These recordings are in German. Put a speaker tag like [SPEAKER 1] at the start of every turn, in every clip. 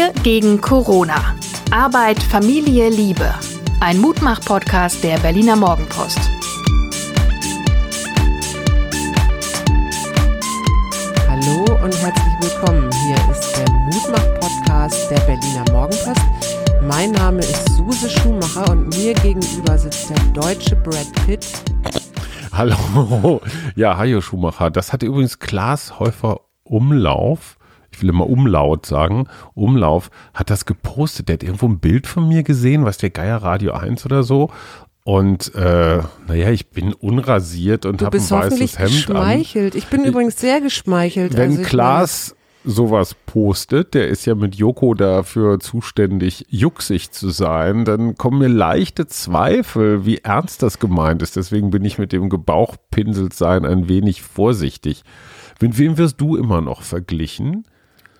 [SPEAKER 1] Wir gegen Corona. Arbeit, Familie, Liebe. Ein Mutmach-Podcast der Berliner Morgenpost.
[SPEAKER 2] Hallo und herzlich willkommen. Hier ist der Mutmach-Podcast der Berliner Morgenpost. Mein Name ist Suse Schumacher und mir gegenüber sitzt der deutsche Brad Pitt.
[SPEAKER 3] Hallo. Ja, Hajo Schumacher. Das hatte übrigens Klaas Häufer Umlauf. Ich will immer Umlaut sagen. Umlauf hat das gepostet. Der hat irgendwo ein Bild von mir gesehen, was der Geier Radio 1 oder so. Und äh, naja, ich bin unrasiert und habe ein weißes Hemd an.
[SPEAKER 2] geschmeichelt. Ich bin übrigens sehr geschmeichelt.
[SPEAKER 3] Wenn
[SPEAKER 2] Also ich
[SPEAKER 3] Klaas sowas postet, der ist ja mit Joko dafür zuständig, jucksig zu sein, dann kommen mir leichte Zweifel, wie ernst das gemeint ist. Deswegen bin ich mit dem Gebauchpinselt sein ein wenig vorsichtig. Mit wem wirst du immer noch verglichen?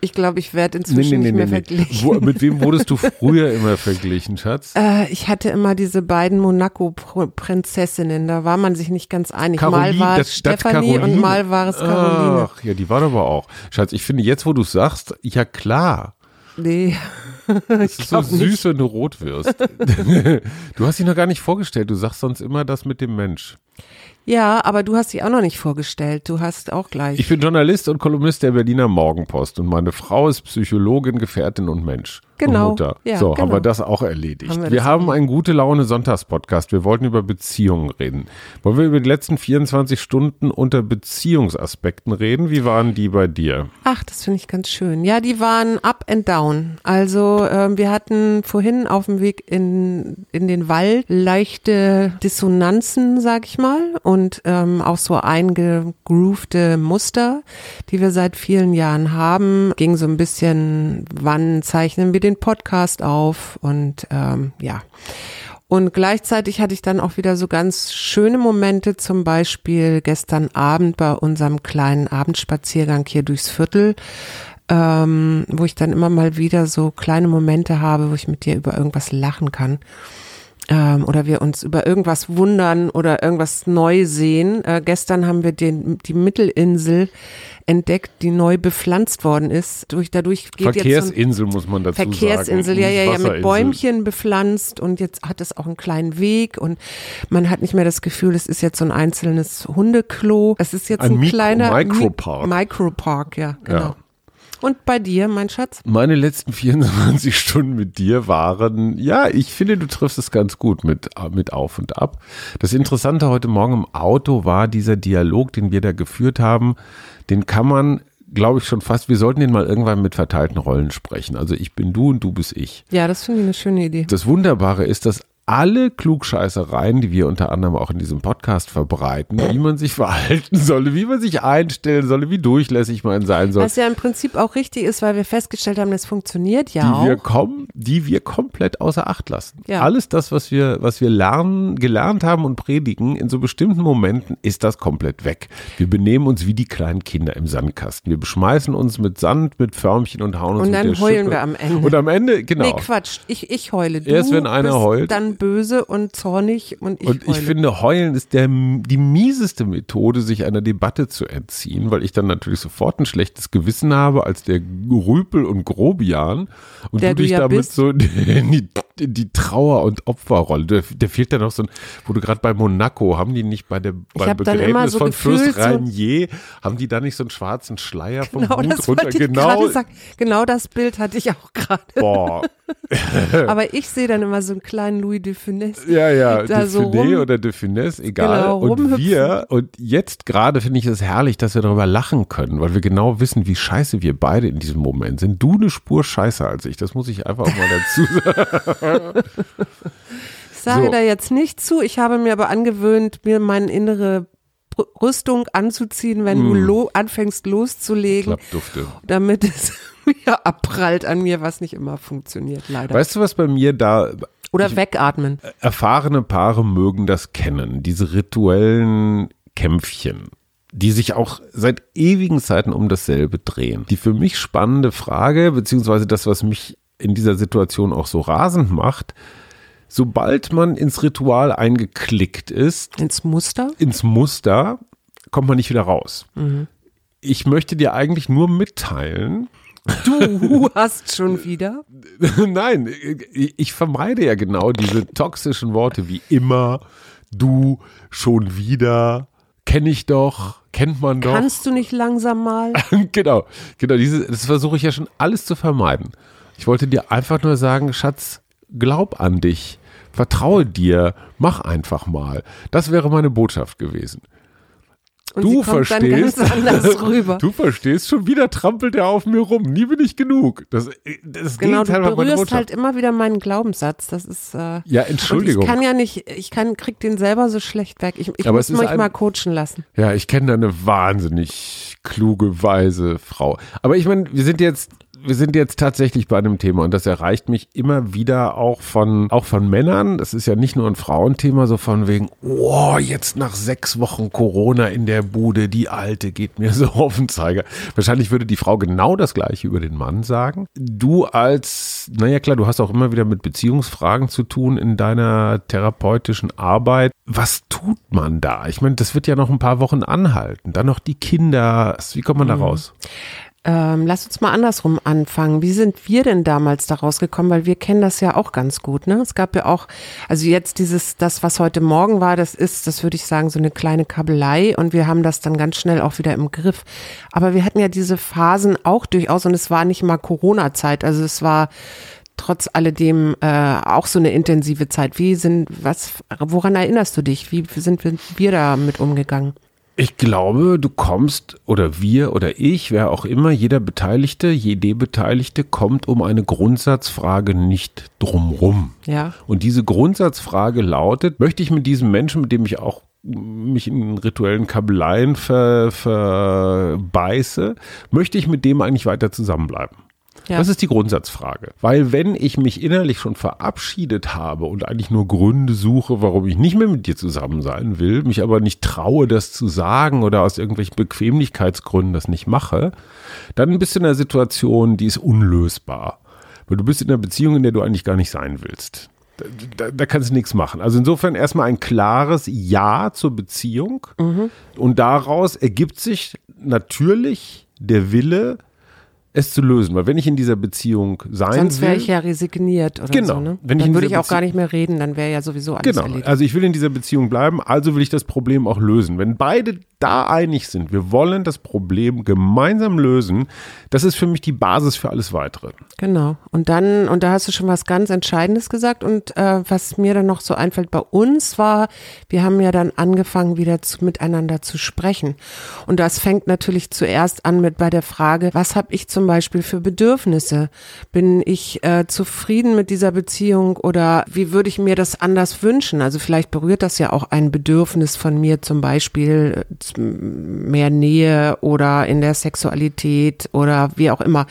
[SPEAKER 2] Ich glaube, ich werde inzwischen nicht mehr verglichen.
[SPEAKER 3] Wo, mit wem wurdest du früher immer verglichen, Schatz?
[SPEAKER 2] Äh, ich hatte immer diese beiden Monaco-Prinzessinnen, da war man sich nicht ganz einig. mal war es Stefanie und
[SPEAKER 3] Caroline.
[SPEAKER 2] mal war es Caroline.
[SPEAKER 3] Ach, ja, die waren aber auch. Schatz, ich finde jetzt, wo du sagst, ja klar.
[SPEAKER 2] Nee,
[SPEAKER 3] Es ist so süß,
[SPEAKER 2] nicht.
[SPEAKER 3] wenn du rot wirst. du hast dich noch gar nicht vorgestellt. Du sagst sonst immer das mit dem Mensch.
[SPEAKER 2] Ja, aber du hast dich auch noch nicht vorgestellt. Du hast auch gleich.
[SPEAKER 3] Ich bin Journalist und Kolumnist der Berliner Morgenpost und meine Frau ist Psychologin, Gefährtin und Mensch.
[SPEAKER 2] Genau.
[SPEAKER 3] Und Mutter.
[SPEAKER 2] Ja,
[SPEAKER 3] so, haben
[SPEAKER 2] genau.
[SPEAKER 3] wir das auch erledigt.
[SPEAKER 2] Haben wir
[SPEAKER 3] wir haben einen gute Laune Sonntagspodcast. Wir wollten über Beziehungen reden. Wollen wir über die letzten 24 Stunden unter Beziehungsaspekten reden? Wie waren die bei dir?
[SPEAKER 2] Ach, das finde ich ganz schön. Ja, die waren up and down. Also ähm, wir hatten vorhin auf dem Weg in, in den Wald leichte Dissonanzen, sag ich mal, und ähm, auch so eingegroovte Muster, die wir seit vielen Jahren haben. Ging so ein bisschen, wann zeichnen wir den Podcast auf und ähm, ja. Und gleichzeitig hatte ich dann auch wieder so ganz schöne Momente, zum Beispiel gestern Abend bei unserem kleinen Abendspaziergang hier durchs Viertel, ähm, wo ich dann immer mal wieder so kleine Momente habe, wo ich mit dir über irgendwas lachen kann. Ähm, oder wir uns über irgendwas wundern oder irgendwas neu sehen. Äh, gestern haben wir den, die Mittelinsel entdeckt, die neu bepflanzt worden ist. Durch, dadurch geht jetzt so
[SPEAKER 3] Verkehrsinsel muss man dazu sagen.
[SPEAKER 2] Verkehrsinsel, ja, ja, ja, mit. Bäumchen bepflanzt und jetzt hat es auch einen kleinen Weg und man hat nicht mehr das Gefühl, es ist jetzt so ein einzelnes Hundeklo. Es ist jetzt
[SPEAKER 3] Ein
[SPEAKER 2] ein,
[SPEAKER 3] Mikro-
[SPEAKER 2] kleiner
[SPEAKER 3] Micropark.
[SPEAKER 2] Mi Micropark, ja, genau.
[SPEAKER 3] Ja.
[SPEAKER 2] Und bei dir, mein Schatz?
[SPEAKER 3] Meine letzten 24 Stunden mit dir waren, ja, ich finde, du triffst es ganz gut mit, mit Auf und Ab. Das Interessante heute Morgen im Auto war dieser Dialog, den wir da geführt haben. Den kann man, glaube ich, schon fast, wir sollten den mal irgendwann mit verteilten Rollen sprechen. Also ich bin du und du bist ich.
[SPEAKER 2] Ja, das finde ich eine schöne Idee.
[SPEAKER 3] Das Wunderbare ist, dass alle Klugscheißereien, die wir unter anderem auch in diesem Podcast verbreiten, wie man sich verhalten solle, wie man sich einstellen solle, wie durchlässig man sein soll,
[SPEAKER 2] Was ja im Prinzip auch richtig ist, weil wir festgestellt haben, das funktioniert ja
[SPEAKER 3] die
[SPEAKER 2] auch.
[SPEAKER 3] wir kommen, die wir komplett außer Acht lassen.
[SPEAKER 2] Ja.
[SPEAKER 3] Alles das, was wir, was wir lernen, gelernt haben und predigen, in so bestimmten Momenten ist das komplett weg. Wir benehmen uns wie die kleinen Kinder im Sandkasten. Wir beschmeißen uns mit Sand, mit Förmchen und hauen uns
[SPEAKER 2] Und dann heulen
[SPEAKER 3] Schippe.
[SPEAKER 2] wir am Ende.
[SPEAKER 3] Und am Ende, genau.
[SPEAKER 2] Nee, Quatsch. Ich, ich heule. Du
[SPEAKER 3] Erst wenn einer heult.
[SPEAKER 2] dann böse und zornig und ich
[SPEAKER 3] und
[SPEAKER 2] heule.
[SPEAKER 3] ich finde, heulen ist der, die mieseste Methode, sich einer Debatte zu entziehen, weil ich dann natürlich sofort ein schlechtes Gewissen habe als der Rüpel und Grobian und
[SPEAKER 2] Der
[SPEAKER 3] du
[SPEAKER 2] du
[SPEAKER 3] dich
[SPEAKER 2] ja
[SPEAKER 3] damit
[SPEAKER 2] bist.
[SPEAKER 3] so in die, in die Trauer- und Opferrolle. Da, da fehlt dann noch so ein, wo du gerade bei Monaco, haben die nicht bei der, beim Begräbnis
[SPEAKER 2] so
[SPEAKER 3] von Fürst Rainier, haben die da nicht so einen schwarzen Schleier vom
[SPEAKER 2] Genau
[SPEAKER 3] Hut
[SPEAKER 2] das
[SPEAKER 3] runter? Genau.
[SPEAKER 2] Genau das Bild hatte ich auch gerade.
[SPEAKER 3] boah,
[SPEAKER 2] Aber ich sehe dann immer so einen kleinen Louis de Funès.
[SPEAKER 3] Ja, ja,
[SPEAKER 2] da
[SPEAKER 3] de
[SPEAKER 2] so rum-
[SPEAKER 3] oder de Finesse, egal.
[SPEAKER 2] Genau,
[SPEAKER 3] und wir, und jetzt gerade finde ich es herrlich, dass wir darüber lachen können, weil wir genau wissen, wie scheiße wir beide in diesem Moment sind. Du eine Spur scheißer als ich, das muss ich einfach auch mal dazu sagen.
[SPEAKER 2] Ich sage
[SPEAKER 3] So.
[SPEAKER 2] da jetzt nicht zu. Ich habe mir aber angewöhnt, mir meine innere Rüstung anzuziehen, wenn
[SPEAKER 3] Mm.
[SPEAKER 2] du lo anfängst loszulegen,
[SPEAKER 3] Klappdufte.
[SPEAKER 2] damit es wieder abprallt an mir, was nicht immer funktioniert, leider.
[SPEAKER 3] Weißt du, was bei mir da,
[SPEAKER 2] Oder wegatmen.
[SPEAKER 3] erfahrene Paare mögen das kennen, diese rituellen Kämpfchen, die sich auch seit ewigen Zeiten um dasselbe drehen. Die für mich spannende Frage, beziehungsweise das, was mich in dieser Situation auch so rasend macht, sobald man ins Ritual eingeklickt ist,
[SPEAKER 2] Ins Muster?
[SPEAKER 3] ins Muster, kommt man nicht wieder raus. Ich möchte dir eigentlich nur mitteilen,
[SPEAKER 2] Du hast schon wieder.
[SPEAKER 3] Nein, ich vermeide ja genau diese toxischen Worte wie immer, du, schon wieder, kenne ich doch, kennt man doch.
[SPEAKER 2] Kannst du nicht langsam mal?
[SPEAKER 3] genau, genau, diese, das versuche ich ja schon alles zu vermeiden. Ich wollte dir einfach nur sagen, Schatz, glaub an dich, vertraue dir, mach einfach mal. Das wäre meine Botschaft gewesen.
[SPEAKER 2] Und
[SPEAKER 3] du verstehst, du verstehst, schon wieder trampelt er auf mir rum. Nie bin ich genug. Das, das
[SPEAKER 2] genau, du
[SPEAKER 3] Gegenteil meine
[SPEAKER 2] berührst halt immer wieder meinen Glaubenssatz. Das ist. Äh,
[SPEAKER 3] ja, Entschuldigung.
[SPEAKER 2] ich kann ja nicht, ich kann, krieg den selber so schlecht weg. Ich, ich
[SPEAKER 3] Aber
[SPEAKER 2] muss mich
[SPEAKER 3] ein-
[SPEAKER 2] mal coachen lassen.
[SPEAKER 3] Ja, ich kenne da eine wahnsinnig kluge, weise Frau. Aber ich meine, wir sind jetzt, wir sind jetzt tatsächlich bei einem Thema und das erreicht mich immer wieder auch von, auch von Männern. Das ist ja nicht nur ein Frauenthema, so von wegen, oh, jetzt nach sechs Wochen Corona in der Bude, die Alte geht mir so auf den Zeiger. Wahrscheinlich würde die Frau genau das Gleiche über den Mann sagen. Du als, naja klar, du hast auch immer wieder mit Beziehungsfragen zu tun in deiner therapeutischen Arbeit. Was tut man da? Ich meine, das wird ja noch ein paar Wochen anhalten. Dann noch die Kinder. Wie kommt man da raus?
[SPEAKER 2] Ähm, lass uns mal andersrum anfangen. Wie sind wir denn damals da rausgekommen? Weil wir kennen das ja auch ganz gut, ne? Es gab ja auch, also jetzt dieses, das, was heute Morgen war, das ist, das würde ich sagen, so eine kleine Kabelei und wir haben das dann ganz schnell auch wieder im Griff. Aber wir hatten ja diese Phasen auch durchaus und es war nicht mal Corona-Zeit, also es war trotz alledem äh, auch so eine intensive Zeit. Wie sind, was, woran erinnerst du dich? Wie sind wir, da mit umgegangen?
[SPEAKER 3] Ich glaube, du kommst oder wir oder ich, wer auch immer, jeder Beteiligte, jede Beteiligte kommt um eine Grundsatzfrage nicht drumrum.
[SPEAKER 2] Ja.
[SPEAKER 3] Und diese Grundsatzfrage lautet, möchte ich mit diesem Menschen, mit dem ich auch mich in rituellen Kabeleien ver, verbeiße, möchte ich mit dem eigentlich weiter zusammenbleiben?
[SPEAKER 2] Ja.
[SPEAKER 3] Das ist die Grundsatzfrage. Weil wenn ich mich innerlich schon verabschiedet habe und eigentlich nur Gründe suche, warum ich nicht mehr mit dir zusammen sein will, mich aber nicht traue, das zu sagen oder aus irgendwelchen Bequemlichkeitsgründen das nicht mache, dann bist du in einer Situation, die ist unlösbar. Weil du bist in einer Beziehung, in der du eigentlich gar nicht sein willst. Da, da, da kannst du nichts machen. Also insofern erstmal ein klares Ja zur Beziehung. Und daraus ergibt sich natürlich der Wille, es zu lösen. Weil wenn ich in dieser Beziehung sein
[SPEAKER 2] Sonst wäre ich ja resigniert oder
[SPEAKER 3] Genau.
[SPEAKER 2] so, ne?
[SPEAKER 3] Wenn
[SPEAKER 2] dann würde ich auch gar nicht mehr reden, dann wäre ja sowieso alles
[SPEAKER 3] Genau,
[SPEAKER 2] erledigt.
[SPEAKER 3] also ich will in dieser Beziehung bleiben, also will ich das Problem auch lösen. Wenn beide da einig sind, wir wollen das Problem gemeinsam lösen, das ist für mich die Basis für alles Weitere.
[SPEAKER 2] Genau. Und dann, und da hast du schon was ganz Entscheidendes gesagt. Und äh, was mir dann noch so einfällt bei uns war, wir haben ja dann angefangen, wieder zu, miteinander zu sprechen. Und das fängt natürlich zuerst an mit bei der Frage, was habe ich zum Beispiel für Bedürfnisse? Bin ich äh, zufrieden mit dieser Beziehung oder wie würde ich mir das anders wünschen? Also vielleicht berührt das ja auch ein Bedürfnis von mir, zum Beispiel äh, mehr Nähe oder in der Sexualität oder wie auch immer.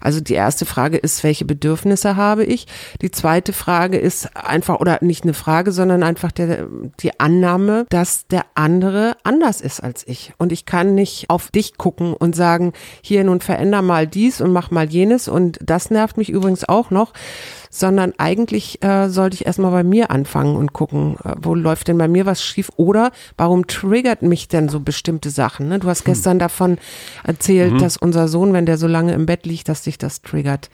[SPEAKER 2] Also die erste Frage ist, welche Bedürfnisse habe ich? Die zweite Frage ist einfach, oder nicht eine Frage, sondern einfach der, die Annahme, dass der andere anders ist als ich. Und ich kann nicht auf dich gucken und sagen, hier nun veränder mal dies und mach mal jenes und das nervt mich übrigens auch noch sondern eigentlich äh, sollte ich erstmal bei mir anfangen und gucken, äh, wo läuft denn bei mir was schief oder warum triggert mich denn so bestimmte Sachen. Ne? Du hast gestern davon erzählt, dass unser Sohn, wenn der so lange im Bett liegt, dass dich das triggert.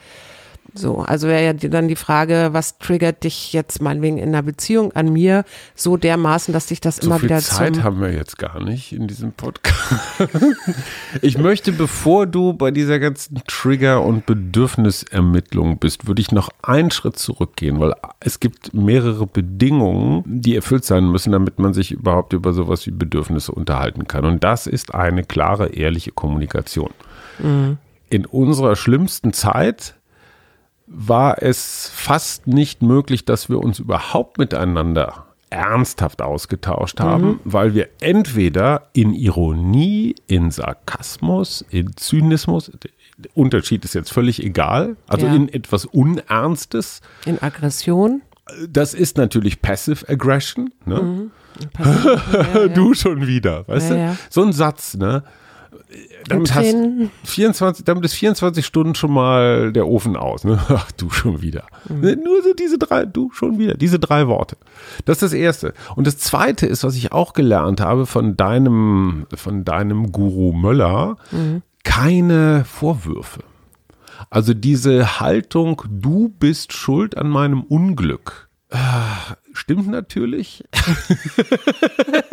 [SPEAKER 2] So, also wäre ja dann die Frage, was triggert dich jetzt meinetwegen in einer Beziehung an mir so dermaßen, dass dich das
[SPEAKER 3] So
[SPEAKER 2] immer
[SPEAKER 3] viel
[SPEAKER 2] wieder
[SPEAKER 3] Zeit haben wir jetzt gar nicht in diesem Podcast. ich möchte, bevor du bei dieser ganzen Trigger- und Bedürfnisermittlung bist, würde ich noch einen Schritt zurückgehen, weil es gibt mehrere Bedingungen, die erfüllt sein müssen, damit man sich überhaupt über sowas wie Bedürfnisse unterhalten kann. Und das ist eine klare, ehrliche Kommunikation. In unserer schlimmsten Zeit war es fast nicht möglich, dass wir uns überhaupt miteinander ernsthaft ausgetauscht haben, weil wir entweder in Ironie, in Sarkasmus, in Zynismus, der Unterschied ist jetzt völlig egal, also
[SPEAKER 2] Ja.
[SPEAKER 3] in etwas Unernstes,
[SPEAKER 2] in Aggression.
[SPEAKER 3] das ist natürlich Passive Aggression, ne?
[SPEAKER 2] Ja, ja.
[SPEAKER 3] Du schon wieder, weißt du? So ein Satz, ne? Damit, hast,
[SPEAKER 2] Tränen.
[SPEAKER 3] 24, damit ist 24 Stunden schon mal der Ofen aus. Ne? Ach, du schon wieder.
[SPEAKER 2] Mhm.
[SPEAKER 3] Ne, Nur so diese drei, du schon wieder, diese drei Worte. Das ist das Erste. Und das Zweite ist, was ich auch gelernt habe von deinem, von deinem Guru Möller,
[SPEAKER 2] Mhm.
[SPEAKER 3] keine Vorwürfe. Also diese Haltung, du bist schuld an meinem Unglück. Ah, Stimmt natürlich.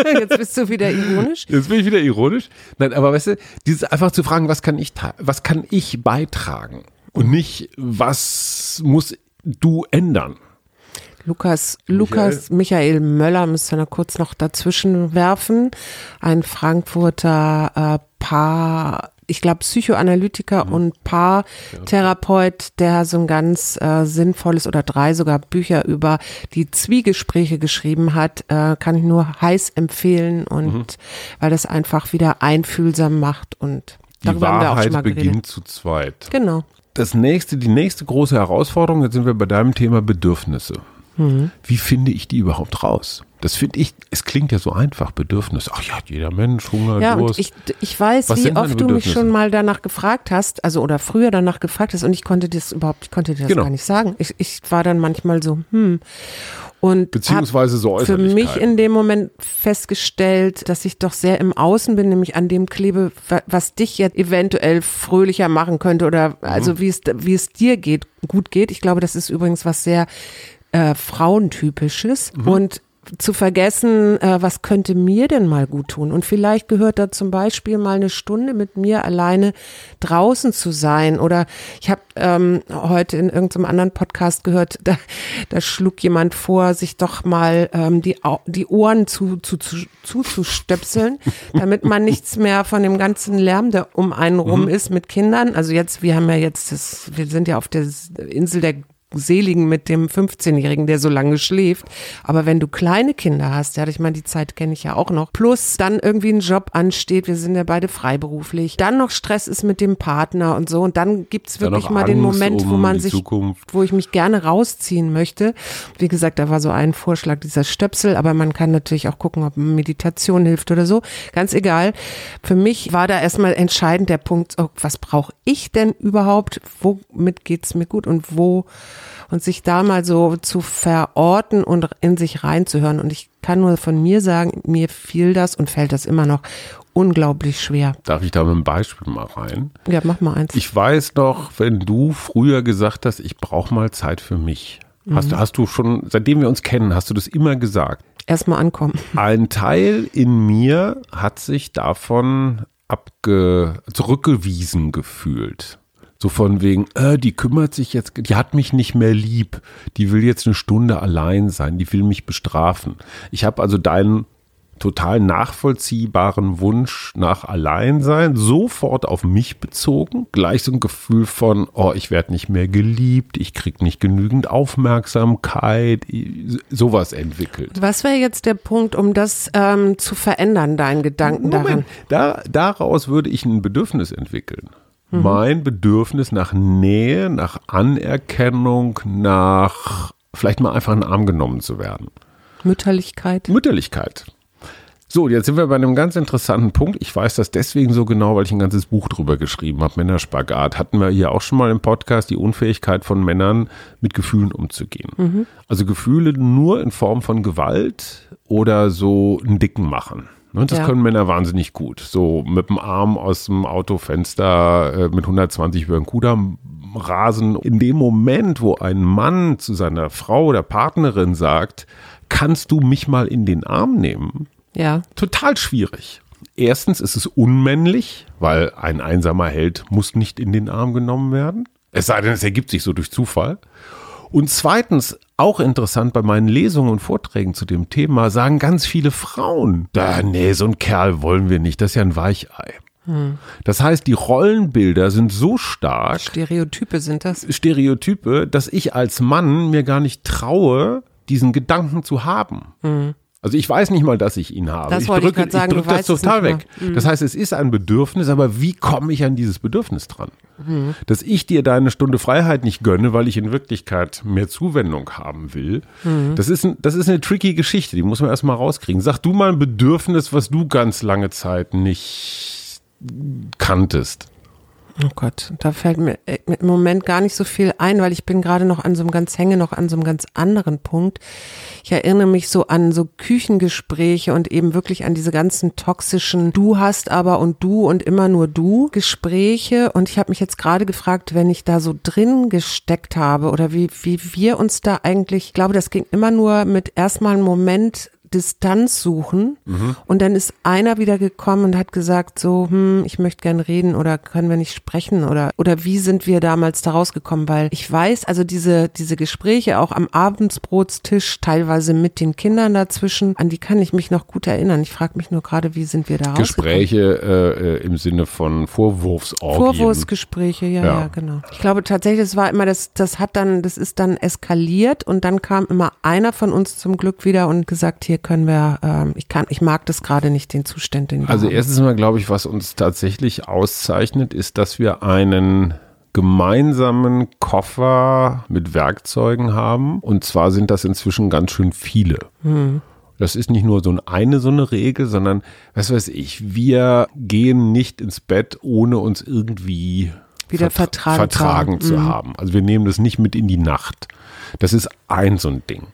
[SPEAKER 2] Jetzt bist du wieder ironisch.
[SPEAKER 3] Jetzt bin ich wieder ironisch. Nein, aber weißt du, dieses einfach zu fragen, was kann ich, was kann ich beitragen? Und nicht, was muss du ändern?
[SPEAKER 2] Lukas, Michael. Lukas Michael Möller müsste noch kurz noch dazwischen werfen. Ein Frankfurter äh, Paar ich glaube, Psychoanalytiker mhm. und Paartherapeut, der so ein ganz äh, sinnvolles oder drei sogar Bücher über die Zwiegespräche geschrieben hat, äh, kann ich nur heiß empfehlen und mhm. weil das einfach wieder einfühlsam macht und
[SPEAKER 3] die Wahrheit beginnt zu zweit.
[SPEAKER 2] Genau.
[SPEAKER 3] Das nächste, die nächste große Herausforderung, jetzt sind wir bei deinem Thema Bedürfnisse. Mhm. Wie finde ich die überhaupt raus? Das finde ich, es klingt ja so einfach, Bedürfnis. Ach ja, jeder Mensch, Hunger,
[SPEAKER 2] ja,
[SPEAKER 3] Durst.
[SPEAKER 2] Und ich, ich weiß, Was wie oft du mich schon mal danach gefragt hast, also oder früher danach gefragt hast und ich konnte das überhaupt, ich konnte dir das genau. gar nicht sagen. Ich, ich war dann manchmal so, hm. Und
[SPEAKER 3] Beziehungsweise so
[SPEAKER 2] Für mich in dem Moment festgestellt, dass ich doch sehr im Außen bin, nämlich an dem klebe, was dich jetzt eventuell fröhlicher machen könnte oder also mhm. wie es, wie es dir geht, gut geht. Ich glaube, das ist übrigens was sehr äh, Frauentypisches. Mhm. Und zu vergessen, äh, was könnte mir denn mal gut tun? Und vielleicht gehört da zum Beispiel mal eine Stunde mit mir alleine draußen zu sein. Oder ich habe ähm, heute in irgendeinem anderen Podcast gehört, da, da schlug jemand vor, sich doch mal ähm, die, die Ohren zu, zu, zu, zuzustöpseln, damit man nichts mehr von dem ganzen Lärm, der um einen rum mhm. ist mit Kindern. Also jetzt, wir haben ja jetzt, das, wir sind ja auf der Insel der Seligen mit dem 15-Jährigen, der so lange schläft. Aber wenn du kleine Kinder hast, ja, ich meine, die Zeit kenne ich ja auch noch, plus dann irgendwie ein Job ansteht, wir sind ja beide freiberuflich, dann noch Stress ist mit dem Partner und so und dann gibt's wirklich mal Angst den Moment, um wo man sich, Zukunft. wo ich mich gerne rausziehen möchte. Wie gesagt, da war so ein Vorschlag dieser Stöpsel, aber man kann natürlich auch gucken, ob Meditation hilft oder so. Ganz egal. Für mich war da erstmal entscheidend der Punkt, oh, was brauche ich denn überhaupt? Womit geht's mir gut und wo und sich da mal so zu verorten und in sich reinzuhören. Und ich kann nur von mir sagen, mir fiel das und fällt das immer noch unglaublich schwer.
[SPEAKER 3] Darf ich da mit einem Beispiel mal rein?
[SPEAKER 2] Ja, mach mal eins.
[SPEAKER 3] Ich weiß noch, wenn du früher gesagt hast, ich brauche mal Zeit für mich. Mhm. Hast, du, hast du schon, seitdem wir uns kennen, hast du das immer gesagt?
[SPEAKER 2] Erstmal ankommen.
[SPEAKER 3] Ein Teil in mir hat sich davon abge zurückgewiesen gefühlt. So von wegen, äh, die kümmert sich jetzt, die hat mich nicht mehr lieb, die will jetzt eine Stunde allein sein, die will mich bestrafen. Ich habe also deinen total nachvollziehbaren Wunsch nach Alleinsein sofort auf mich bezogen. Gleich so ein Gefühl von, oh, ich werde nicht mehr geliebt, ich krieg nicht genügend Aufmerksamkeit, sowas entwickelt.
[SPEAKER 2] Was wäre jetzt der Punkt, um das ähm, zu verändern, deinen Gedanken Moment, daran?
[SPEAKER 3] Da, daraus würde ich ein Bedürfnis entwickeln mhm. mein Bedürfnis nach Nähe, nach Anerkennung, nach vielleicht mal einfach in den Arm genommen zu werden.
[SPEAKER 2] Mütterlichkeit.
[SPEAKER 3] Mütterlichkeit. So, jetzt sind wir bei einem ganz interessanten Punkt. Ich weiß das deswegen so genau, weil ich ein ganzes Buch drüber geschrieben habe. Männerspagat. Hatten wir hier auch schon mal im Podcast die Unfähigkeit von Männern, mit Gefühlen umzugehen. Mhm. Also Gefühle nur in Form von Gewalt oder so einen Dicken machen. Ne, das ja. können Männer wahnsinnig gut. So mit dem Arm aus dem Autofenster äh, mit 120 über den Kudamm rasen. In dem Moment, wo ein Mann zu seiner Frau oder Partnerin sagt, kannst du mich mal in den Arm nehmen?
[SPEAKER 2] Ja.
[SPEAKER 3] Total schwierig. Erstens ist es unmännlich, weil ein einsamer Held muss nicht in den Arm genommen werden. Es sei denn, es ergibt sich so durch Zufall. Und zweitens, auch interessant bei meinen Lesungen und Vorträgen zu dem Thema, sagen ganz viele Frauen, da, nee, so ein Kerl wollen wir nicht, das ist ja ein Weichei. Hm. Das heißt, die Rollenbilder sind so stark.
[SPEAKER 2] Stereotype sind das.
[SPEAKER 3] Stereotype, dass ich als Mann mir gar nicht traue, diesen Gedanken zu haben. Hm. Also ich weiß nicht mal, dass ich ihn habe.
[SPEAKER 2] Das
[SPEAKER 3] ich
[SPEAKER 2] drücke, ich, sagen, ich drücke
[SPEAKER 3] das total weg. Mhm. Das heißt, es ist ein Bedürfnis, aber wie komme ich an dieses Bedürfnis dran? Mhm. Dass ich dir deine Stunde Freiheit nicht gönne, weil ich in Wirklichkeit mehr Zuwendung haben will. Mhm. Das, ist ein, das ist eine tricky Geschichte, die muss man erstmal rauskriegen. Sag du mal ein Bedürfnis, was du ganz lange Zeit nicht kanntest.
[SPEAKER 2] Oh Gott, da fällt mir äh, im Moment gar nicht so viel ein, weil ich bin gerade noch an so einem ganz, hänge noch an so einem ganz anderen Punkt. Ich erinnere mich so an so Küchengespräche und eben wirklich an diese ganzen toxischen Du hast aber und du und immer nur du Gespräche. Und ich habe mich jetzt gerade gefragt, wenn ich da so drin gesteckt habe oder wie, wie wir uns da eigentlich, ich glaube, das ging immer nur mit erstmal einen Moment Distanz suchen. Mhm. Und dann ist einer wieder gekommen und hat gesagt, so, hm, ich möchte gern reden oder können wir nicht sprechen oder, oder wie sind wir damals da rausgekommen? Weil ich weiß, also diese, diese Gespräche auch am Abendsbrotstisch, teilweise mit den Kindern dazwischen, an die kann ich mich noch gut erinnern. Ich frage mich nur gerade, wie sind wir da
[SPEAKER 3] Gespräche äh, äh, im Sinne von Vorwurfsorgien.
[SPEAKER 2] Vorwurfsgespräche, ja, ja, ja, genau. Ich glaube tatsächlich, es war immer, das, das hat dann, das ist dann eskaliert und dann kam immer einer von uns zum Glück wieder und gesagt, hier können wir, ähm, ich kann, ich mag das gerade nicht, den Zustand, den wir
[SPEAKER 3] Also
[SPEAKER 2] haben.
[SPEAKER 3] erstens mal, glaube ich, was uns tatsächlich auszeichnet, ist, dass wir einen gemeinsamen Koffer mit Werkzeugen haben. Und zwar sind das inzwischen ganz schön viele. Hm. Das ist nicht nur so eine so eine Regel, sondern, was weiß ich, wir gehen nicht ins Bett, ohne uns irgendwie
[SPEAKER 2] wieder vertragen,
[SPEAKER 3] vertragen zu mhm. haben. Also wir nehmen das nicht mit in die Nacht. Das ist ein so ein Ding.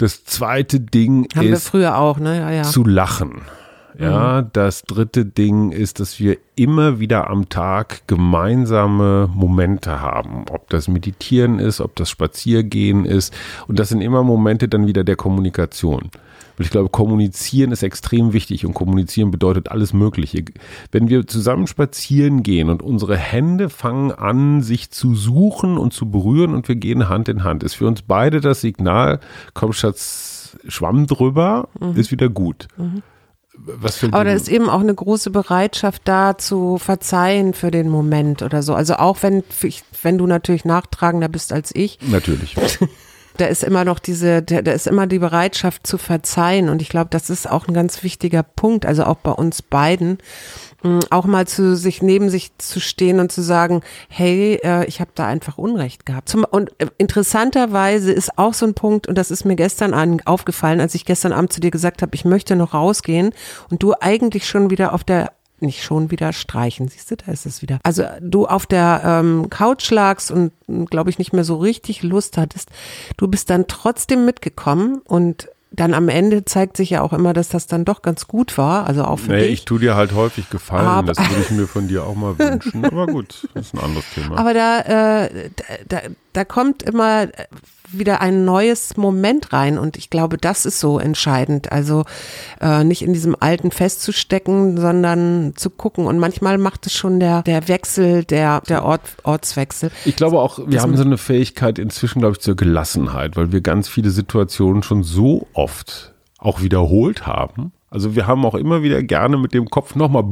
[SPEAKER 3] Das zweite Ding
[SPEAKER 2] Haben
[SPEAKER 3] ist
[SPEAKER 2] wir früher auch, ne? ja, ja.
[SPEAKER 3] zu lachen. Ja, mhm. das dritte Ding ist, dass wir immer wieder am Tag gemeinsame Momente haben. Ob das Meditieren ist, ob das Spaziergehen ist. Und das sind immer Momente dann wieder der Kommunikation. Und ich glaube, kommunizieren ist extrem wichtig und kommunizieren bedeutet alles Mögliche. Wenn wir zusammen spazieren gehen und unsere Hände fangen an, sich zu suchen und zu berühren und wir gehen Hand in Hand, ist für uns beide das Signal, komm Schatz, Schwamm drüber, mhm. ist wieder gut. Mhm.
[SPEAKER 2] Aber da ist eben auch eine große Bereitschaft da zu verzeihen für den Moment oder so. Also auch wenn, wenn du natürlich nachtragender bist als ich.
[SPEAKER 3] Natürlich.
[SPEAKER 2] da ist immer noch diese, da, da ist immer die Bereitschaft zu verzeihen. Und ich glaube, das ist auch ein ganz wichtiger Punkt, also auch bei uns beiden, mm, auch mal zu sich neben sich zu stehen und zu sagen, hey, äh, ich habe da einfach Unrecht gehabt. Und äh, interessanterweise ist auch so ein Punkt, und das ist mir gestern aufgefallen, als ich gestern Abend zu dir gesagt habe, ich möchte noch rausgehen und du eigentlich schon wieder auf der nicht schon wieder streichen. Siehst du, da ist es wieder. Also du auf der ähm, Couch lagst und glaube ich nicht mehr so richtig Lust hattest. Du bist dann trotzdem mitgekommen und dann am Ende zeigt sich ja auch immer, dass das dann doch ganz gut war. Also auch für
[SPEAKER 3] nee,
[SPEAKER 2] dich.
[SPEAKER 3] ich tue dir halt häufig gefallen. Aber, das würde ich mir von dir auch mal wünschen. Aber gut, das ist ein anderes Thema.
[SPEAKER 2] Aber da, äh, da, da kommt immer wieder ein neues Moment rein und ich glaube, das ist so entscheidend. Also äh, nicht in diesem Alten festzustecken, sondern zu gucken. Und manchmal macht es schon der, der Wechsel, der, der Ort, Ortswechsel.
[SPEAKER 3] Ich glaube auch, wir das haben so eine Fähigkeit inzwischen, glaube ich, zur Gelassenheit, weil wir ganz viele Situationen schon so oft auch wiederholt haben. Also wir haben auch immer wieder gerne mit dem Kopf nochmal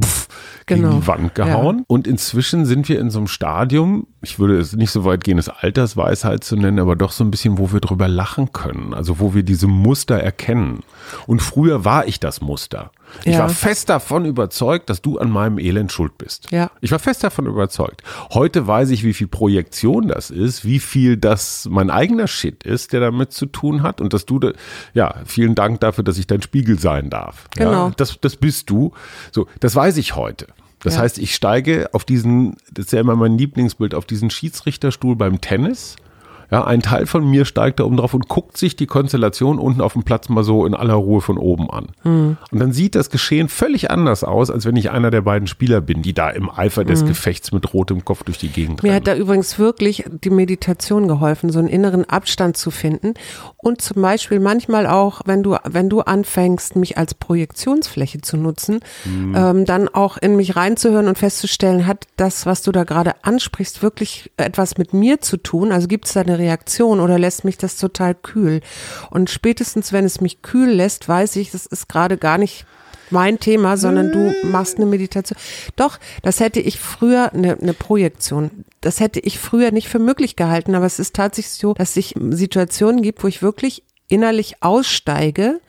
[SPEAKER 3] gegen genau. die Wand gehauen. Ja. Und inzwischen sind wir in so einem Stadium, ich würde es nicht so weit gehen, es Altersweisheit zu nennen, aber doch so ein bisschen, wo wir drüber lachen können. Also wo wir diese Muster erkennen. Und früher war ich das Muster. Ich ja. war fest davon überzeugt, dass du an meinem Elend schuld bist.
[SPEAKER 2] Ja.
[SPEAKER 3] Ich war fest davon überzeugt. Heute weiß ich, wie viel Projektion das ist, wie viel das mein eigener Shit ist, der damit zu tun hat und dass du, da, ja, vielen Dank dafür, dass ich dein Spiegel sein darf.
[SPEAKER 2] Genau.
[SPEAKER 3] Ja, das, das bist du. So, das weiß ich heute. Das ja. heißt, ich steige auf diesen, das ist ja immer mein Lieblingsbild, auf diesen Schiedsrichterstuhl beim Tennis ja, ein Teil von mir steigt da oben drauf und guckt sich die Konstellation unten auf dem Platz mal so in aller Ruhe von oben an. Mhm. Und dann sieht das Geschehen völlig anders aus, als wenn ich einer der beiden Spieler bin, die da im Eifer des mhm. Gefechts mit rotem Kopf durch die Gegend rennen.
[SPEAKER 2] Mir hat da übrigens wirklich die Meditation geholfen, so einen inneren Abstand zu finden und zum Beispiel manchmal auch, wenn du, wenn du anfängst, mich als Projektionsfläche zu nutzen, mhm. ähm, dann auch in mich reinzuhören und festzustellen, hat das, was du da gerade ansprichst, wirklich etwas mit mir zu tun? Also gibt es da eine Reaktion oder lässt mich das total kühl? Und spätestens, wenn es mich kühl lässt, weiß ich, das ist gerade gar nicht mein Thema, sondern du machst eine Meditation. Doch, das hätte ich früher, eine, eine Projektion, das hätte ich früher nicht für möglich gehalten, aber es ist tatsächlich so, dass es Situationen gibt, wo ich wirklich innerlich aussteige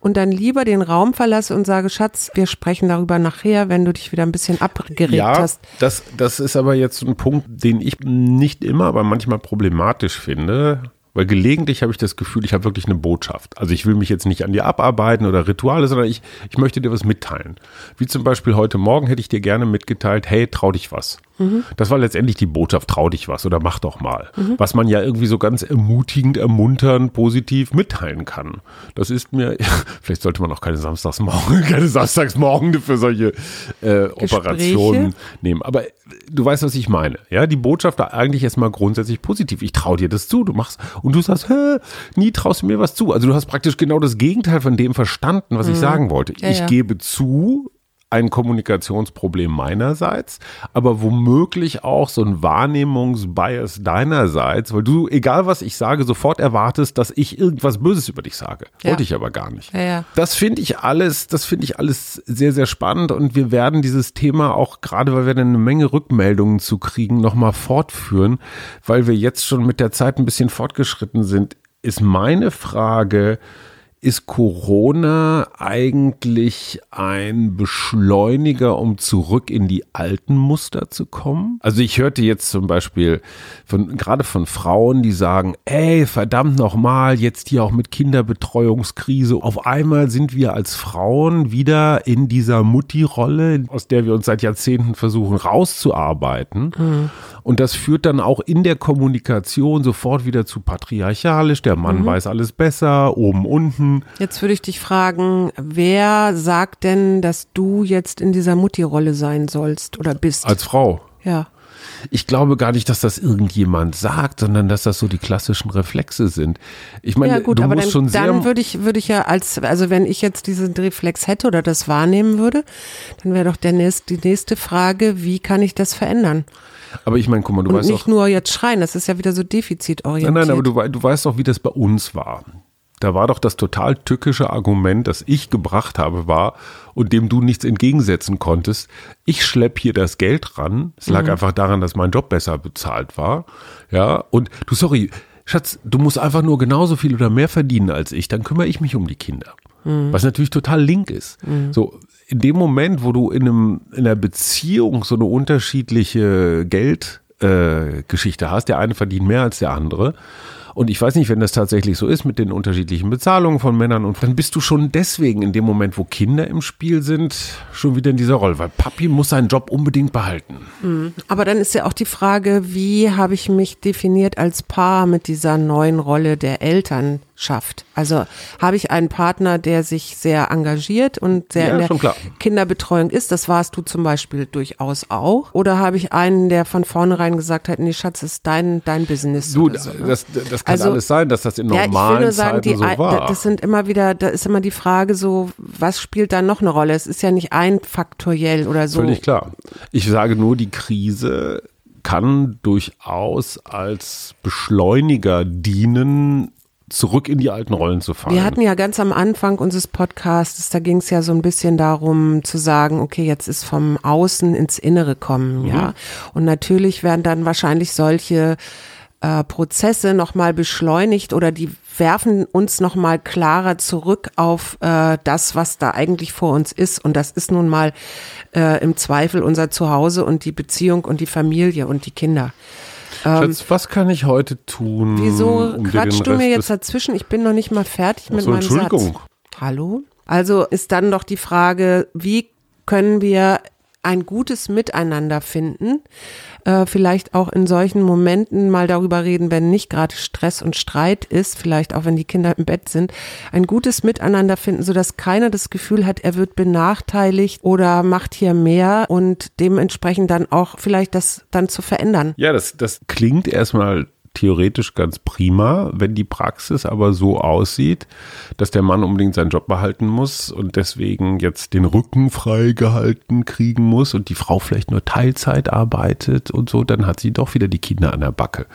[SPEAKER 2] und dann lieber den Raum verlasse und sage, Schatz, wir sprechen darüber nachher, wenn du dich wieder ein bisschen abgeregt ja, hast.
[SPEAKER 3] Das, das ist aber jetzt ein Punkt, den ich nicht immer, aber manchmal problematisch finde. Weil gelegentlich habe ich das Gefühl, ich habe wirklich eine Botschaft. Also ich will mich jetzt nicht an dir abarbeiten oder Rituale, sondern ich, ich möchte dir was mitteilen. Wie zum Beispiel heute Morgen hätte ich dir gerne mitgeteilt, hey, trau dich was. Das war letztendlich die Botschaft, trau dich was oder mach doch mal. Was man ja irgendwie so ganz ermutigend, ermunternd, positiv mitteilen kann. Das ist mir, vielleicht sollte man auch keine Samstagsmorgen, keine Samstagsmorgen für solche äh, Operationen nehmen. Aber du weißt, was ich meine. Ja, die Botschaft da eigentlich erstmal grundsätzlich positiv. Ich trau dir das zu, du machst und du sagst, Hä, nie traust du mir was zu. Also du hast praktisch genau das Gegenteil von dem verstanden, was ich sagen wollte.
[SPEAKER 2] Ja,
[SPEAKER 3] ich
[SPEAKER 2] ja.
[SPEAKER 3] gebe zu, ein Kommunikationsproblem meinerseits, aber womöglich auch so ein Wahrnehmungsbias deinerseits, weil du, egal was ich sage, sofort erwartest, dass ich irgendwas Böses über dich sage.
[SPEAKER 2] Ja.
[SPEAKER 3] Wollte ich aber gar nicht.
[SPEAKER 2] Ja, ja.
[SPEAKER 3] Das finde ich alles, das finde ich alles sehr, sehr spannend und wir werden dieses Thema auch, gerade weil wir dann eine Menge Rückmeldungen zu kriegen, nochmal fortführen, weil wir jetzt schon mit der Zeit ein bisschen fortgeschritten sind, ist meine Frage, ist Corona eigentlich ein Beschleuniger, um zurück in die alten Muster zu kommen? Also ich hörte jetzt zum Beispiel von, gerade von Frauen, die sagen, ey, verdammt nochmal, jetzt hier auch mit Kinderbetreuungskrise. Auf einmal sind wir als Frauen wieder in dieser Mutti-Rolle, aus der wir uns seit Jahrzehnten versuchen rauszuarbeiten. Und das führt dann auch in der Kommunikation sofort wieder zu patriarchalisch. Der Mann weiß alles besser, oben, unten.
[SPEAKER 2] Jetzt würde ich dich fragen, wer sagt denn, dass du jetzt in dieser Mutti-Rolle sein sollst oder bist?
[SPEAKER 3] Als Frau.
[SPEAKER 2] ja.
[SPEAKER 3] Ich glaube gar nicht, dass das irgendjemand sagt, sondern dass das so die klassischen Reflexe sind. Ich meine,
[SPEAKER 2] ja gut,
[SPEAKER 3] du
[SPEAKER 2] aber
[SPEAKER 3] musst
[SPEAKER 2] dann,
[SPEAKER 3] schon sehr.
[SPEAKER 2] dann würde ich, würde ich ja als, also wenn ich jetzt diesen Reflex hätte oder das wahrnehmen würde, dann wäre doch der nächst, die nächste Frage, wie kann ich das verändern?
[SPEAKER 3] Aber ich meine, guck mal, du
[SPEAKER 2] Und
[SPEAKER 3] weißt
[SPEAKER 2] nicht
[SPEAKER 3] auch.
[SPEAKER 2] nur jetzt schreien, das ist ja wieder so defizitorientiert.
[SPEAKER 3] Nein, nein, aber du, du weißt doch, wie das bei uns war. Da war doch das total tückische Argument, das ich gebracht habe, war und dem du nichts entgegensetzen konntest. Ich schlepp hier das Geld ran. Es lag einfach daran, dass mein Job besser bezahlt war. Ja, und du, sorry, Schatz, du musst einfach nur genauso viel oder mehr verdienen als ich, dann kümmere ich mich um die Kinder. Was natürlich total link ist. So, in dem Moment, wo du in einem, in einer Beziehung so eine unterschiedliche Geld, äh, hast. Der eine verdient mehr als der andere. Und ich weiß nicht, wenn das tatsächlich so ist mit den unterschiedlichen Bezahlungen von Männern und dann bist du schon deswegen in dem Moment, wo Kinder im Spiel sind, schon wieder in dieser Rolle, weil Papi muss seinen Job unbedingt behalten.
[SPEAKER 2] Aber dann ist ja auch die Frage, wie habe ich mich definiert als Paar mit dieser neuen Rolle der Elternschaft? Also habe ich einen Partner, der sich sehr engagiert und sehr
[SPEAKER 3] Ja,
[SPEAKER 2] in der. Kinderbetreuung ist? Das warst du zum Beispiel durchaus auch. Oder habe ich einen, der von vornherein gesagt hat, nee, Schatz, ist dein, dein Business.
[SPEAKER 3] Du,
[SPEAKER 2] so, ne?
[SPEAKER 3] das, das kann
[SPEAKER 2] Also-
[SPEAKER 3] alles sein, dass das in
[SPEAKER 2] Ja, ich will
[SPEAKER 3] normalen
[SPEAKER 2] nur sagen,
[SPEAKER 3] Zeiten
[SPEAKER 2] die,
[SPEAKER 3] so war.
[SPEAKER 2] das sind immer wieder, da ist immer die Frage so, was spielt da noch eine Rolle? Es ist ja nicht ein faktoriell oder so.
[SPEAKER 3] Völlig klar. Ich sage nur, die Krise kann durchaus als Beschleuniger dienen, zurück in die alten Rollen zu fallen.
[SPEAKER 2] Wir hatten ja ganz am Anfang unseres Podcasts, da ging es ja so ein bisschen darum zu sagen, okay, jetzt ist vom Außen ins Innere kommen, ja. Und natürlich werden dann wahrscheinlich solche äh, Prozesse nochmal beschleunigt oder die werfen uns nochmal klarer zurück auf äh, das, was da eigentlich vor uns ist. Und das ist nun mal äh, im Zweifel unser Zuhause und die Beziehung und die Familie und die Kinder.
[SPEAKER 3] Schatz, was kann ich heute tun?
[SPEAKER 2] Wieso
[SPEAKER 3] um
[SPEAKER 2] quatschst du mir jetzt dazwischen? Ich bin noch nicht mal fertig mit
[SPEAKER 3] so,
[SPEAKER 2] meinem
[SPEAKER 3] Entschuldigung.
[SPEAKER 2] Satz. Hallo? Also ist dann doch die Frage, wie können wir ein gutes Miteinander finden? Äh, vielleicht auch in solchen Momenten mal darüber reden, wenn nicht gerade Stress und Streit ist, vielleicht auch wenn die Kinder im Bett sind, ein gutes Miteinander finden, sodass keiner das Gefühl hat, er wird benachteiligt oder macht hier mehr und dementsprechend dann auch vielleicht das dann zu verändern.
[SPEAKER 3] Ja, das, das klingt erstmal theoretisch ganz prima, wenn die Praxis aber so aussieht, dass der Mann unbedingt seinen Job behalten muss und deswegen jetzt den Rücken frei gehalten kriegen muss und die Frau vielleicht nur Teilzeit arbeitet und so, dann hat sie doch wieder die Kinder an der Backe.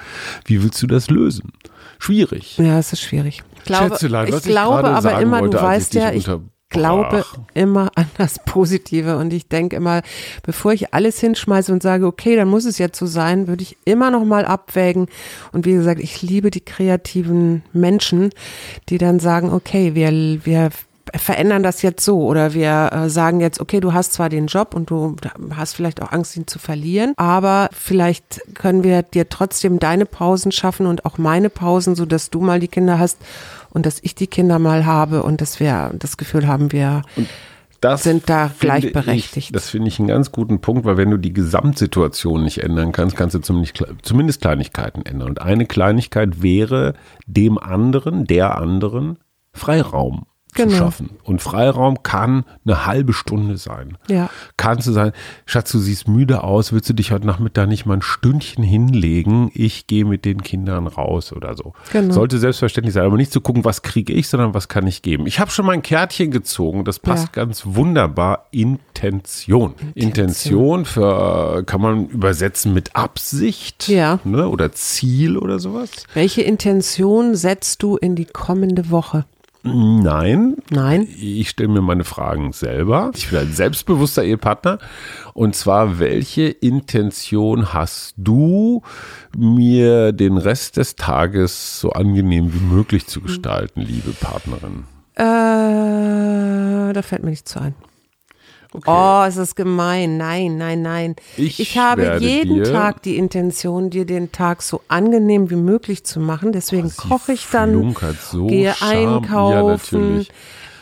[SPEAKER 3] Wie willst du das lösen? Schwierig.
[SPEAKER 2] Ja, es ist schwierig. Ich glaube,
[SPEAKER 3] Schätzelein, was
[SPEAKER 2] ich
[SPEAKER 3] ich
[SPEAKER 2] glaube
[SPEAKER 3] gerade
[SPEAKER 2] aber immer,
[SPEAKER 3] wollte,
[SPEAKER 2] du weißt
[SPEAKER 3] ich
[SPEAKER 2] ja, ich glaube immer an das Positive und ich denke immer, bevor ich alles hinschmeiße und sage, okay, dann muss es jetzt so sein, würde ich immer noch mal abwägen. Und wie gesagt, ich liebe die kreativen Menschen, die dann sagen, okay, wir, wir verändern das jetzt so oder wir äh, sagen jetzt, okay, du hast zwar den Job und du hast vielleicht auch Angst, ihn zu verlieren, aber vielleicht können wir dir trotzdem deine Pausen schaffen und auch meine Pausen, so dass du mal die Kinder hast und dass ich die Kinder mal habe und dass wir das Gefühl haben, wir
[SPEAKER 3] das
[SPEAKER 2] sind da gleichberechtigt.
[SPEAKER 3] Ich, das finde ich einen ganz guten Punkt, weil wenn du die Gesamtsituation nicht ändern kannst, kannst du zumindest, zumindest Kleinigkeiten ändern. Und eine Kleinigkeit wäre dem anderen, der anderen Freiraum
[SPEAKER 2] Genau.
[SPEAKER 3] zu schaffen. Und Freiraum kann eine halbe Stunde sein.
[SPEAKER 2] Ja.
[SPEAKER 3] Kannst du sagen, Schatz, du siehst müde aus, willst du dich heute Nachmittag nicht mal ein Stündchen hinlegen? Ich gehe mit den Kindern raus oder so.
[SPEAKER 2] Genau.
[SPEAKER 3] Sollte selbstverständlich sein, aber nicht zu gucken, was kriege ich, sondern was kann ich geben. Ich habe schon mein Kärtchen gezogen, das passt
[SPEAKER 2] Ja.
[SPEAKER 3] ganz wunderbar. Intention. Intention für, kann man übersetzen mit Absicht
[SPEAKER 2] Ja.
[SPEAKER 3] ne, oder Ziel oder sowas.
[SPEAKER 2] Welche Intention setzt du in die kommende Woche?
[SPEAKER 3] Nein,
[SPEAKER 2] Nein?
[SPEAKER 3] Ich stelle mir meine Fragen selber. Ich bin ein selbstbewusster Ehepartner. Und zwar, welche Intention hast du, mir den Rest des Tages so angenehm wie möglich zu gestalten, liebe Partnerin?
[SPEAKER 2] Äh, da fällt mir nichts zu ein. Oh, es ist gemein. Nein, nein, nein.
[SPEAKER 3] Ich
[SPEAKER 2] habe
[SPEAKER 3] werde
[SPEAKER 2] jeden Tag die Intention, dir den Tag so angenehm wie möglich zu machen. Deswegen
[SPEAKER 3] Sie
[SPEAKER 2] koche ich dann,
[SPEAKER 3] so
[SPEAKER 2] gehe.
[SPEAKER 3] Ja,
[SPEAKER 2] einkaufen,
[SPEAKER 3] natürlich.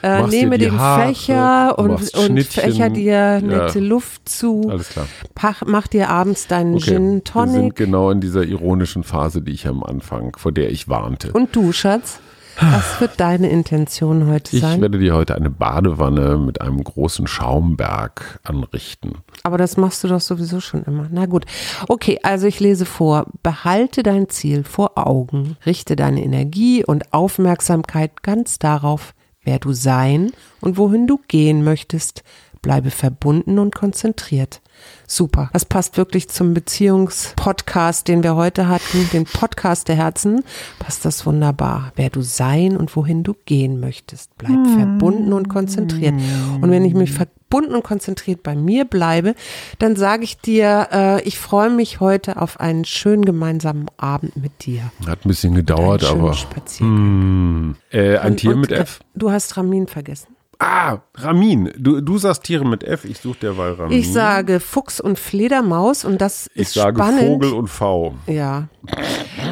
[SPEAKER 2] äh, nehme den
[SPEAKER 3] Haare,
[SPEAKER 2] Fächer und, und fächer dir nette
[SPEAKER 3] Ja.
[SPEAKER 2] Luft zu.
[SPEAKER 3] Alles klar.
[SPEAKER 2] Pach, mach dir abends deinen
[SPEAKER 3] Okay,
[SPEAKER 2] Gin
[SPEAKER 3] wir sind
[SPEAKER 2] Tonic.
[SPEAKER 3] genau in dieser ironischen Phase, die ich am Anfang, vor der ich warnte.
[SPEAKER 2] Und du, Schatz? Was wird deine Intention heute
[SPEAKER 3] Ich
[SPEAKER 2] sein?
[SPEAKER 3] werde dir heute eine Badewanne mit einem großen Schaumberg anrichten.
[SPEAKER 2] Aber das machst du doch sowieso schon immer. Na gut. Okay, also ich lese vor. Behalte dein Ziel vor Augen. Richte deine Energie und Aufmerksamkeit ganz darauf, wer du sein und wohin du gehen möchtest. Bleibe verbunden und konzentriert. Super. Das passt wirklich zum Beziehungspodcast, den wir heute hatten, den Podcast der Herzen. Passt das wunderbar. Wer du sein und wohin du gehen möchtest. Bleib verbunden und konzentriert. Und wenn ich mich verbunden und konzentriert bei mir bleibe, dann sage ich dir, äh, ich freue mich heute auf einen schönen gemeinsamen Abend mit dir.
[SPEAKER 3] Hat ein bisschen gedauert, aber.
[SPEAKER 2] Spaziergang.
[SPEAKER 3] Hm. Äh, ein
[SPEAKER 2] Und-
[SPEAKER 3] Tier
[SPEAKER 2] und,
[SPEAKER 3] mit
[SPEAKER 2] äh,
[SPEAKER 3] F.
[SPEAKER 2] Du hast Ramin vergessen.
[SPEAKER 3] Ah, Ramin. Du, du sagst Tiere mit F, ich suche derweil Ramin.
[SPEAKER 2] Ich sage Fuchs und Fledermaus und das
[SPEAKER 3] ich
[SPEAKER 2] ist
[SPEAKER 3] sage
[SPEAKER 2] spannend.
[SPEAKER 3] Vogel und V.
[SPEAKER 2] Ja.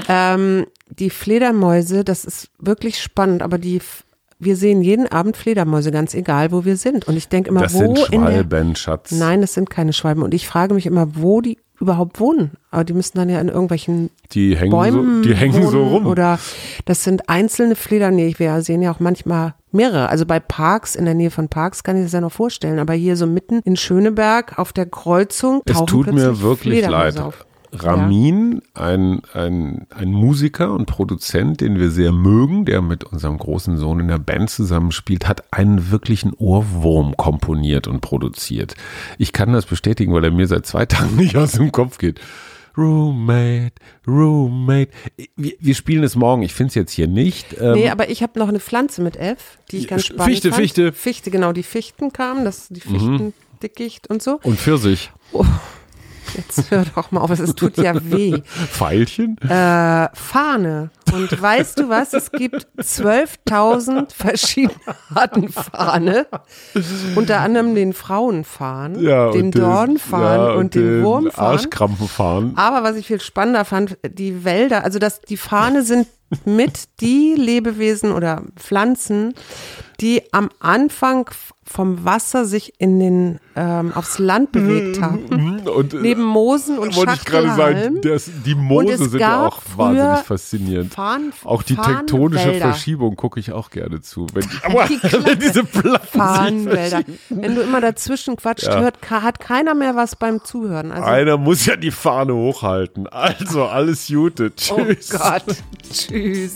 [SPEAKER 2] Ähm, die Fledermäuse, das ist wirklich spannend, aber die, wir sehen jeden Abend Fledermäuse, ganz egal, wo wir sind. Und ich denke immer,
[SPEAKER 3] Das
[SPEAKER 2] wo
[SPEAKER 3] sind
[SPEAKER 2] in der,
[SPEAKER 3] Schwalben, Schatz.
[SPEAKER 2] Nein, das sind keine Schwalben. Und ich frage mich immer, wo die überhaupt wohnen. Aber die müssen dann ja in irgendwelchen
[SPEAKER 3] Die hängen,
[SPEAKER 2] Bäumen
[SPEAKER 3] so, die hängen so rum.
[SPEAKER 2] Oder das sind einzelne Fleder. Nee, wir sehen ja auch manchmal mehrere. Also bei Parks, in der Nähe von Parks kann ich das ja noch vorstellen. Aber hier so mitten in Schöneberg auf der Kreuzung
[SPEAKER 3] es tut mir wirklich leid.
[SPEAKER 2] Auf.
[SPEAKER 3] Ramin, ein, ein, ein Musiker und Produzent, den wir sehr mögen, der mit unserem großen Sohn in der Band zusammenspielt, hat einen wirklichen Ohrwurm komponiert und produziert. Ich kann das bestätigen, weil er mir seit zwei Tagen nicht aus dem Kopf geht. Roommate, Roommate. Wir, wir spielen es morgen. Ich finde es jetzt hier nicht. Ähm,
[SPEAKER 2] Nee, aber ich habe noch eine Pflanze mit F, die ich ganz
[SPEAKER 3] Fichte,
[SPEAKER 2] spannend fand.
[SPEAKER 3] Fichte.
[SPEAKER 2] Fichte, genau, die Fichten kamen, das, die Fichtendickicht und so.
[SPEAKER 3] und Pfirsich.
[SPEAKER 2] Jetzt hör doch mal auf, es tut ja weh.
[SPEAKER 3] Pfeilchen?
[SPEAKER 2] Äh, Fahne. Und weißt du was? Es gibt 12.000 verschiedene Arten Fahne. Unter anderem den Frauenfahnen, den
[SPEAKER 3] und
[SPEAKER 2] Dornfahnen
[SPEAKER 3] ja,
[SPEAKER 2] und, den Wurmfahnen.
[SPEAKER 3] Arschkrampenfahnen.
[SPEAKER 2] Aber was ich viel spannender fand, die Wälder, also dass die Fahne sind mit die Lebewesen oder Pflanzen, die am Anfang vom Wasser sich in den ähm, aufs Land bewegt haben.
[SPEAKER 3] Und, äh,
[SPEAKER 2] Neben Moosen und
[SPEAKER 3] wollte ich gerade sagen, das, die Moose sind ja auch wahnsinnig faszinierend.
[SPEAKER 2] Fahnen-
[SPEAKER 3] auch die tektonische
[SPEAKER 2] Fahnenwälder.
[SPEAKER 3] Verschiebung gucke ich auch gerne zu. Wenn, aber
[SPEAKER 2] Die Klappe.
[SPEAKER 3] diese
[SPEAKER 2] Fahnenwälder. Wenn du immer dazwischen quatscht,
[SPEAKER 3] Ja.
[SPEAKER 2] hört, hat keiner mehr was beim Zuhören. Also,
[SPEAKER 3] Einer muss ja die Fahne hochhalten. Also, alles Gute.
[SPEAKER 2] oh
[SPEAKER 3] Tschüss.
[SPEAKER 2] Gott. Tschüss.